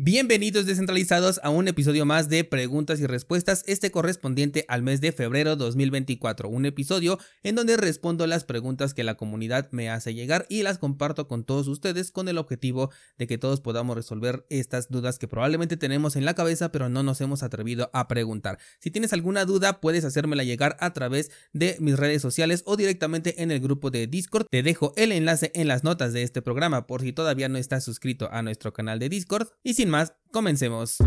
Bienvenidos descentralizados a un episodio más de preguntas y respuestas, este correspondiente al mes de febrero 2024, un episodio en donde respondo las preguntas que la comunidad me hace llegar y las comparto con todos ustedes con el objetivo de que todos podamos resolver estas dudas que probablemente tenemos en la cabeza pero no nos hemos atrevido a preguntar. Si tienes alguna duda puedes hacérmela llegar a través de mis redes sociales o directamente en el grupo de Discord. Te dejo el enlace en las notas de este programa por si todavía no estás suscrito a nuestro canal de Discord y más, comencemos.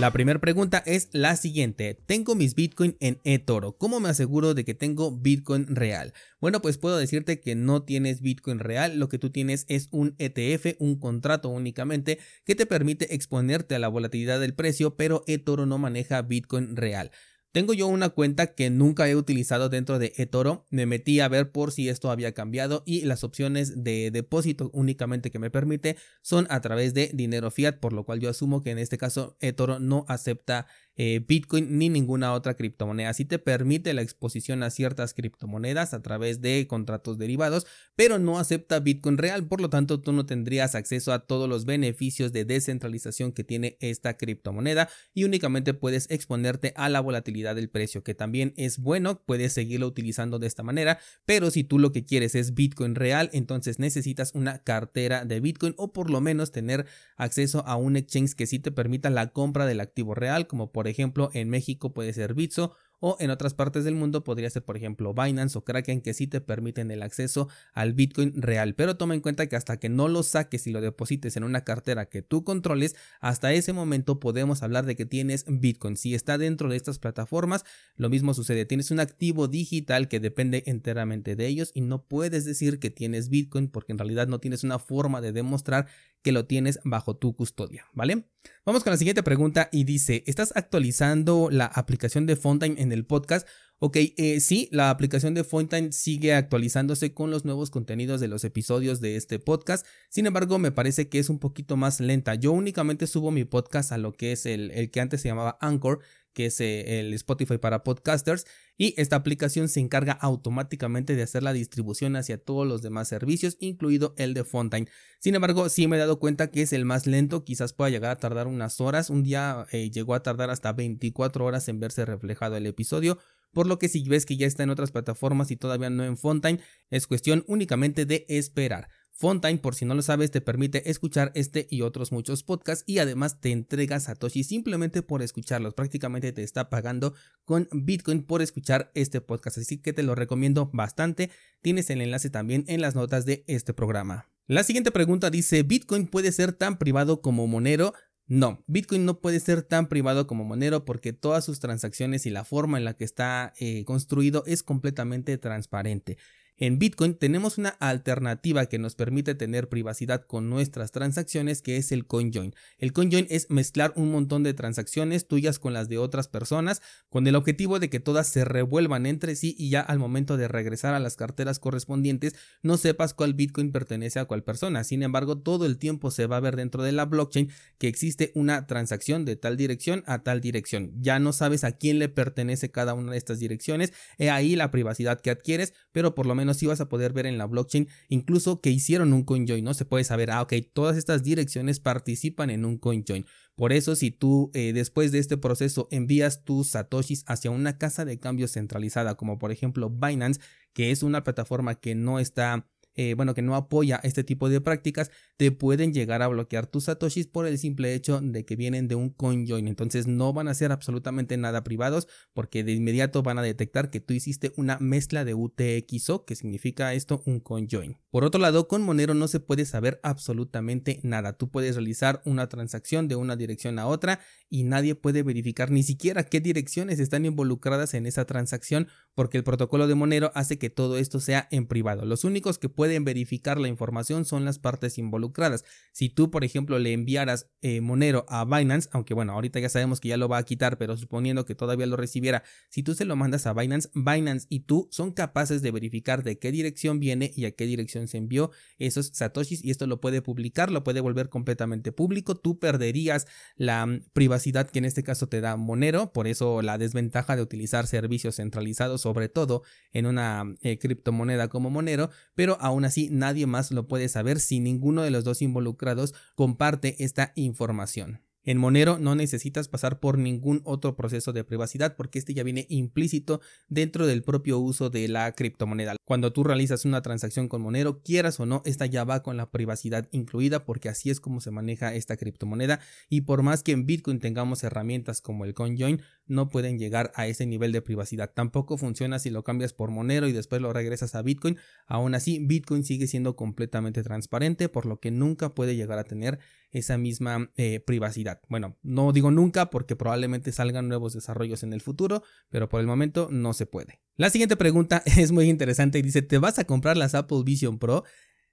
La primera pregunta es la siguiente. Tengo mis Bitcoin en eToro. ¿Cómo me aseguro de que tengo Bitcoin real? Bueno, pues puedo decirte que no tienes Bitcoin real. Lo que tú tienes es un ETF, un contrato únicamente que te permite exponerte a la volatilidad del precio, pero eToro no maneja Bitcoin real. Tengo yo una cuenta que nunca he utilizado dentro de eToro. Me metí a ver por si esto había cambiado y las opciones de depósito únicamente que me permite son a través de dinero fiat, por lo cual yo asumo que en este caso eToro no acepta eh, Bitcoin ni ninguna otra criptomoneda. Así te permite la exposición a ciertas criptomonedas a través de contratos derivados, pero no acepta Bitcoin real, por lo tanto tú no tendrías acceso a todos los beneficios de descentralización que tiene esta criptomoneda y únicamente puedes exponerte a la volatilidad del precio, que también es bueno, puedes seguirlo utilizando de esta manera, pero si tú lo que quieres es Bitcoin real, entonces necesitas una cartera de Bitcoin o por lo menos tener acceso a un exchange que sí te permita la compra del activo real, como por por ejemplo, en México puede ser Bitso o en otras partes del mundo podría ser por ejemplo Binance o Kraken que sí te permiten el acceso al Bitcoin real, pero toma en cuenta que hasta que no lo saques y lo deposites en una cartera que tú controles, hasta ese momento podemos hablar de que tienes Bitcoin. Si está dentro de estas plataformas, lo mismo sucede, tienes un activo digital que depende enteramente de ellos y no puedes decir que tienes Bitcoin porque en realidad no tienes una forma de demostrar que lo tienes bajo tu custodia, ¿vale? Vamos con la siguiente pregunta y dice, ¿estás actualizando la aplicación de Fontaine en el podcast? Ok, eh, sí, la aplicación de Fontaine sigue actualizándose con los nuevos contenidos de los episodios de este podcast. Sin embargo, me parece que es un poquito más lenta. Yo únicamente subo mi podcast a lo que es el, el que antes se llamaba Anchor, que es eh, el Spotify para podcasters y esta aplicación se encarga automáticamente de hacer la distribución hacia todos los demás servicios, incluido el de Fontaine. Sin embargo, sí me he dado cuenta que es el más lento, quizás pueda llegar a tardar unas horas, un día eh, llegó a tardar hasta 24 horas en verse reflejado el episodio, por lo que si ves que ya está en otras plataformas y todavía no en Fontaine, es cuestión únicamente de esperar. Fontaine, por si no lo sabes, te permite escuchar este y otros muchos podcasts y además te entrega Satoshi simplemente por escucharlos. Prácticamente te está pagando con Bitcoin por escuchar este podcast, así que te lo recomiendo bastante. Tienes el enlace también en las notas de este programa. La siguiente pregunta dice, ¿Bitcoin puede ser tan privado como Monero? No, Bitcoin no puede ser tan privado como Monero porque todas sus transacciones y la forma en la que está eh, construido es completamente transparente. En Bitcoin tenemos una alternativa que nos permite tener privacidad con nuestras transacciones que es el CoinJoin. El CoinJoin es mezclar un montón de transacciones tuyas con las de otras personas con el objetivo de que todas se revuelvan entre sí y ya al momento de regresar a las carteras correspondientes no sepas cuál Bitcoin pertenece a cuál persona. Sin embargo, todo el tiempo se va a ver dentro de la blockchain que existe una transacción de tal dirección a tal dirección. Ya no sabes a quién le pertenece cada una de estas direcciones. He ahí la privacidad que adquieres, pero por lo menos menos si vas a poder ver en la blockchain incluso que hicieron un CoinJoin, ¿no? Se puede saber, ah, ok, todas estas direcciones participan en un CoinJoin. Por eso, si tú eh, después de este proceso envías tus satoshis hacia una casa de cambio centralizada, como por ejemplo Binance, que es una plataforma que no está eh, bueno, que no apoya este tipo de prácticas, te pueden llegar a bloquear tus satoshis por el simple hecho de que vienen de un CoinJoin. Entonces no van a ser absolutamente nada privados porque de inmediato van a detectar que tú hiciste una mezcla de UTXO, que significa esto un CoinJoin. Por otro lado, con Monero no se puede saber absolutamente nada. Tú puedes realizar una transacción de una dirección a otra y nadie puede verificar ni siquiera qué direcciones están involucradas en esa transacción porque el protocolo de Monero hace que todo esto sea en privado. Los únicos que pueden verificar la información son las partes involucradas. Si tú, por ejemplo, le enviaras eh, Monero a Binance, aunque bueno, ahorita ya sabemos que ya lo va a quitar, pero suponiendo que todavía lo recibiera, si tú se lo mandas a Binance, Binance y tú son capaces de verificar de qué dirección viene y a qué dirección se envió esos satoshis y esto lo puede publicar, lo puede volver completamente público. Tú perderías la mm, privacidad que en este caso te da Monero, por eso la desventaja de utilizar servicios centralizados, sobre todo en una eh, criptomoneda como Monero, pero aún aún así nadie más lo puede saber si ninguno de los dos involucrados comparte esta información. En Monero no necesitas pasar por ningún otro proceso de privacidad porque este ya viene implícito dentro del propio uso de la criptomoneda. Cuando tú realizas una transacción con Monero, quieras o no, esta ya va con la privacidad incluida porque así es como se maneja esta criptomoneda y por más que en Bitcoin tengamos herramientas como el CoinJoin, no pueden llegar a ese nivel de privacidad. Tampoco funciona si lo cambias por Monero y después lo regresas a Bitcoin. Aún así, Bitcoin sigue siendo completamente transparente por lo que nunca puede llegar a tener esa misma eh, privacidad. Bueno, no digo nunca porque probablemente salgan nuevos desarrollos en el futuro, pero por el momento no se puede. La siguiente pregunta es muy interesante y dice, ¿te vas a comprar las Apple Vision Pro?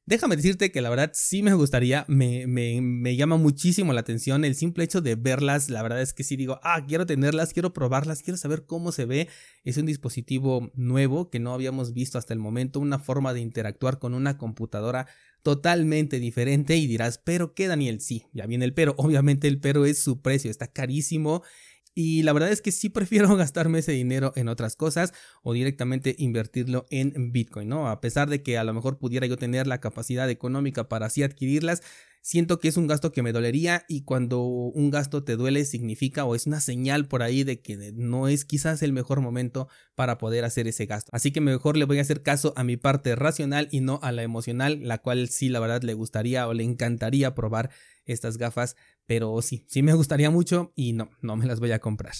Déjame decirte que la verdad sí me gustaría, me, me, me, llama muchísimo la atención el simple hecho de verlas, la verdad es que sí digo, ah, quiero tenerlas, quiero probarlas, quiero saber cómo se ve, es un dispositivo nuevo que no habíamos visto hasta el momento, una forma de interactuar con una computadora totalmente diferente y dirás, pero ¿qué Daniel? Sí, ya viene el pero, obviamente el pero es su precio, está carísimo y la verdad es que sí prefiero gastarme ese dinero en otras cosas o directamente invertirlo en Bitcoin, ¿no? A pesar de que a lo mejor pudiera yo tener la capacidad económica para así adquirirlas, siento que es un gasto que me dolería y cuando un gasto te duele significa o es una señal por ahí de que no es quizás el mejor momento para poder hacer ese gasto. Así que mejor le voy a hacer caso a mi parte racional y no a la emocional, la cual sí la verdad le gustaría o le encantaría probar estas gafas, pero sí, sí me gustaría mucho y no, no me las voy a comprar.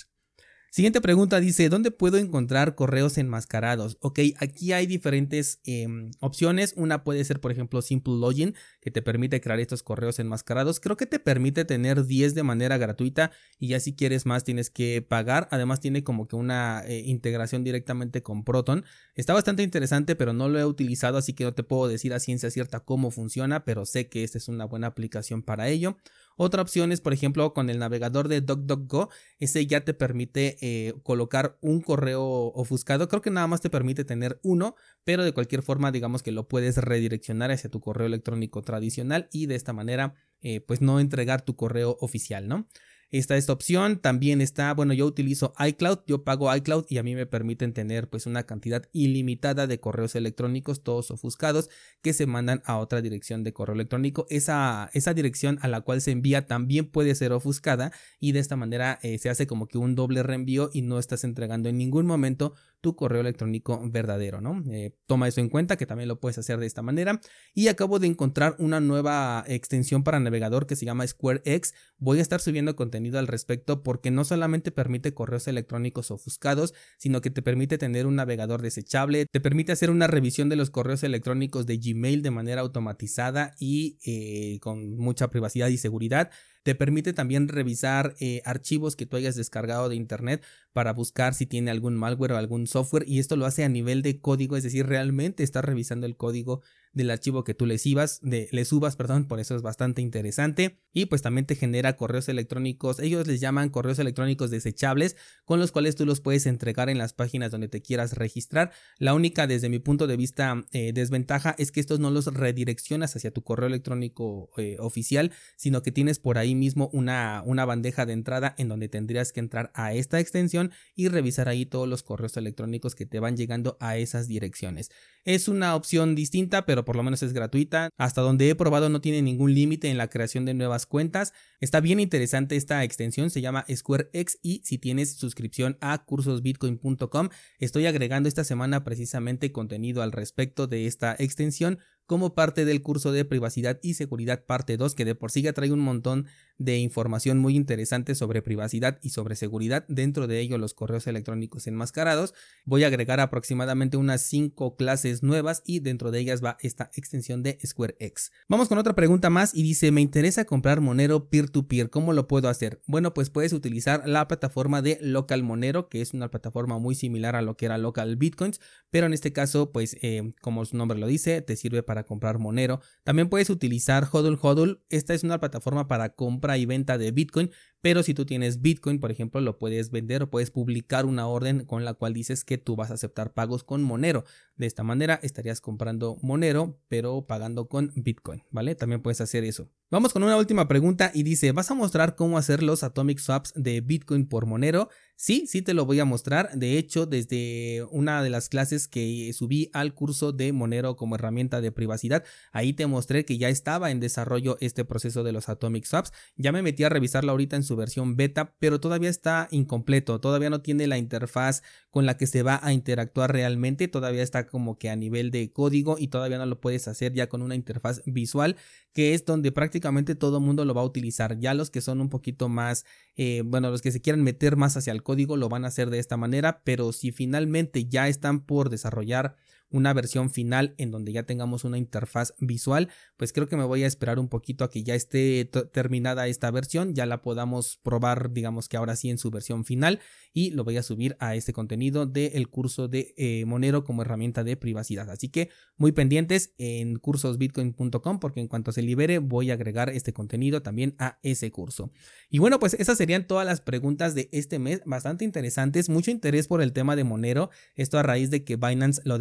Siguiente pregunta dice, ¿dónde puedo encontrar correos enmascarados? Ok, aquí hay diferentes em, opciones. Una puede ser, por ejemplo, Simple Login, que te permite crear estos correos enmascarados. Creo que te permite tener 10 de manera gratuita y ya si quieres más tienes que pagar. Además tiene como que una eh, integración directamente con Proton. Está bastante interesante, pero no lo he utilizado, así que no te puedo decir a ciencia cierta cómo funciona, pero sé que esta es una buena aplicación para ello. Otra opción es, por ejemplo, con el navegador de DuckDuckGo. Ese ya te permite eh, colocar un correo ofuscado. Creo que nada más te permite tener uno, pero de cualquier forma, digamos que lo puedes redireccionar hacia tu correo electrónico tradicional y de esta manera, eh, pues no entregar tu correo oficial, ¿no? Está esta opción, también está, bueno, yo utilizo iCloud, yo pago iCloud y a mí me permiten tener pues una cantidad ilimitada de correos electrónicos, todos ofuscados, que se mandan a otra dirección de correo electrónico. Esa, esa dirección a la cual se envía también puede ser ofuscada y de esta manera eh, se hace como que un doble reenvío y no estás entregando en ningún momento tu correo electrónico verdadero, ¿no? Eh, toma eso en cuenta que también lo puedes hacer de esta manera. Y acabo de encontrar una nueva extensión para navegador que se llama SquareX. Voy a estar subiendo contenido al respecto porque no solamente permite correos electrónicos ofuscados, sino que te permite tener un navegador desechable, te permite hacer una revisión de los correos electrónicos de Gmail de manera automatizada y eh, con mucha privacidad y seguridad. Te permite también revisar eh, archivos que tú hayas descargado de internet para buscar si tiene algún malware o algún software y esto lo hace a nivel de código, es decir, realmente está revisando el código del archivo que tú le subas, de, le subas, perdón, por eso es bastante interesante. Y pues también te genera correos electrónicos, ellos les llaman correos electrónicos desechables, con los cuales tú los puedes entregar en las páginas donde te quieras registrar. La única, desde mi punto de vista, eh, desventaja es que estos no los redireccionas hacia tu correo electrónico eh, oficial, sino que tienes por ahí mismo una, una bandeja de entrada en donde tendrías que entrar a esta extensión y revisar ahí todos los correos electrónicos que te van llegando a esas direcciones. Es una opción distinta, pero por lo menos es gratuita. Hasta donde he probado no tiene ningún límite en la creación de nuevas cuentas. Está bien interesante esta extensión, se llama SquareX y si tienes suscripción a cursosbitcoin.com, estoy agregando esta semana precisamente contenido al respecto de esta extensión como parte del curso de privacidad y seguridad parte 2 que de por sí ya trae un montón de información muy interesante sobre privacidad y sobre seguridad, dentro de ello los correos electrónicos enmascarados. Voy a agregar aproximadamente unas 5 clases nuevas y dentro de ellas va esta extensión de SquareX. Vamos con otra pregunta más y dice, me interesa comprar Monero peer-to-peer, ¿cómo lo puedo hacer? Bueno, pues puedes utilizar la plataforma de Local Monero, que es una plataforma muy similar a lo que era Local Bitcoins, pero en este caso, pues eh, como su nombre lo dice, te sirve para comprar Monero. También puedes utilizar Hodl Hodl. Esta es una plataforma para y venta de Bitcoin, pero si tú tienes Bitcoin, por ejemplo, lo puedes vender o puedes publicar una orden con la cual dices que tú vas a aceptar pagos con Monero. De esta manera estarías comprando Monero, pero pagando con Bitcoin, ¿vale? También puedes hacer eso. Vamos con una última pregunta y dice, ¿vas a mostrar cómo hacer los Atomic Swaps de Bitcoin por Monero? Sí, sí te lo voy a mostrar. De hecho, desde una de las clases que subí al curso de Monero como herramienta de privacidad, ahí te mostré que ya estaba en desarrollo este proceso de los Atomic Swaps. Ya me metí a revisarlo ahorita en su versión beta, pero todavía está incompleto, todavía no tiene la interfaz con la que se va a interactuar realmente, todavía está como que a nivel de código y todavía no lo puedes hacer ya con una interfaz visual que es donde prácticamente todo el mundo lo va a utilizar. Ya los que son un poquito más, eh, bueno, los que se quieran meter más hacia el código lo van a hacer de esta manera, pero si finalmente ya están por desarrollar una versión final en donde ya tengamos una interfaz visual, pues creo que me voy a esperar un poquito a que ya esté terminada esta versión, ya la podamos probar, digamos que ahora sí en su versión final y lo voy a subir a este contenido del curso de eh, Monero como herramienta de privacidad. Así que muy pendientes en cursosbitcoin.com porque en cuanto se libere voy a agregar este contenido también a ese curso. Y bueno, pues esas serían todas las preguntas de este mes, bastante interesantes, mucho interés por el tema de Monero, esto a raíz de que Binance lo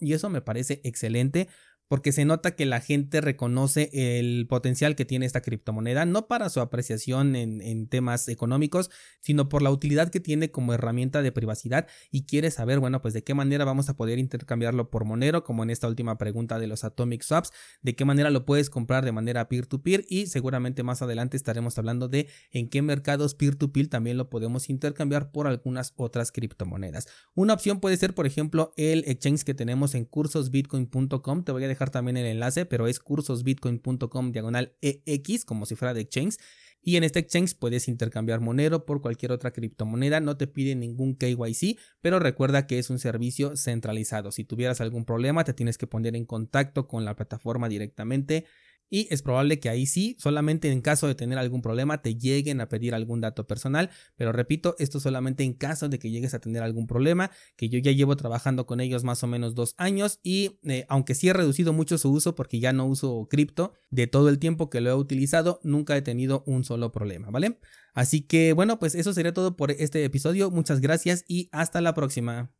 y eso me parece excelente porque se nota que la gente reconoce el potencial que tiene esta criptomoneda, no para su apreciación en, temas económicos, sino por la utilidad que tiene como herramienta de privacidad y quiere saber, bueno, pues de qué manera vamos a poder intercambiarlo por Monero, como en esta última pregunta de los Atomic Swaps, de qué manera lo puedes comprar de manera peer-to-peer y seguramente más adelante estaremos hablando de en qué mercados peer-to-peer también lo podemos intercambiar por algunas otras criptomonedas. Una opción puede ser, por ejemplo, el exchange que tenemos en cursosbitcoin.com, te voy a dejar también el enlace, pero es cursosbitcoin.com diagonal EX, como si fuera de exchange. Y en este exchange puedes intercambiar Monero por cualquier otra criptomoneda, no te pide ningún KYC, pero recuerda que es un servicio centralizado. Si tuvieras algún problema, te tienes que poner en contacto con la plataforma directamente y es probable que ahí sí, solamente en caso de tener algún problema, te lleguen a pedir algún dato personal, pero repito, esto solamente en caso de que llegues a tener algún problema, que yo ya llevo trabajando con ellos más o menos dos años y eh, aunque sí he reducido mucho su uso porque ya no uso cripto, de todo el tiempo que lo he utilizado, nunca he tenido un solo problema, ¿vale? Así que bueno, pues eso sería todo por este episodio, muchas gracias y hasta la próxima.